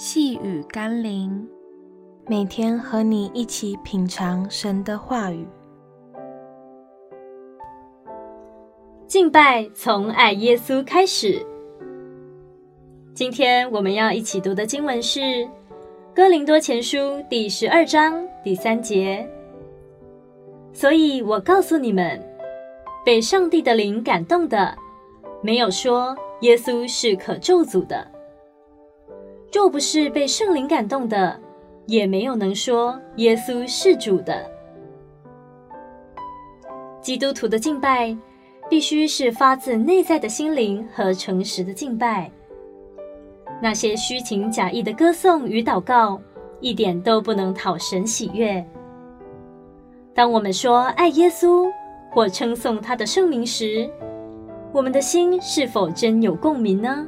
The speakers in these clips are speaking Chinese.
细雨甘霖，每天和你一起品尝神的话语。敬拜从爱耶稣开始。今天我们要一起读的经文是《哥林多前书》第十二章第三节。所以我告诉你们，被上帝的灵感动的，没有说耶稣是可咒诅的。若不是被圣灵感动的，也没有能说耶稣是主的。基督徒的敬拜必须是发自内在的心灵和诚实的敬拜。那些虚情假意的歌颂与祷告，一点都不能讨神喜悦。当我们说爱耶稣或称颂他的圣名时，我们的心是否真有共鸣呢？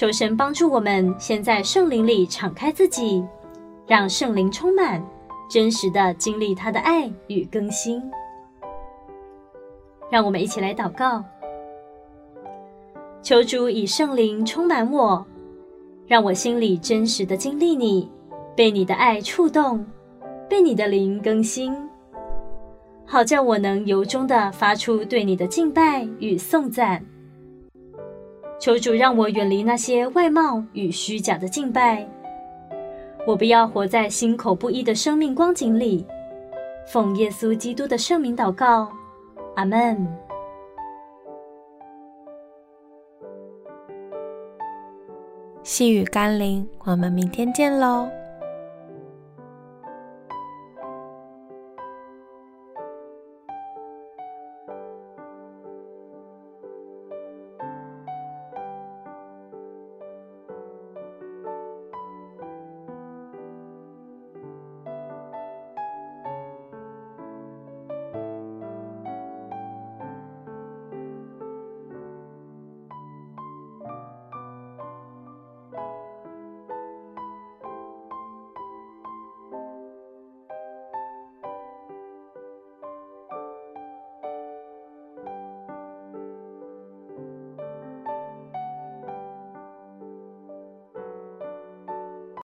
求神帮助我们，先在圣灵里敞开自己，让圣灵充满，真实的经历他的爱与更新。让我们一起来祷告，求主以圣灵充满我，让我心里真实的经历你，被你的爱触动，被你的灵更新，好叫我能由衷的发出对你的敬拜与颂赞。求主让我远离那些外貌与虚假的敬拜，我不要活在心口不一的生命光景里。奉耶稣基督的圣名祷告，阿门。细雨甘霖，我们明天见喽。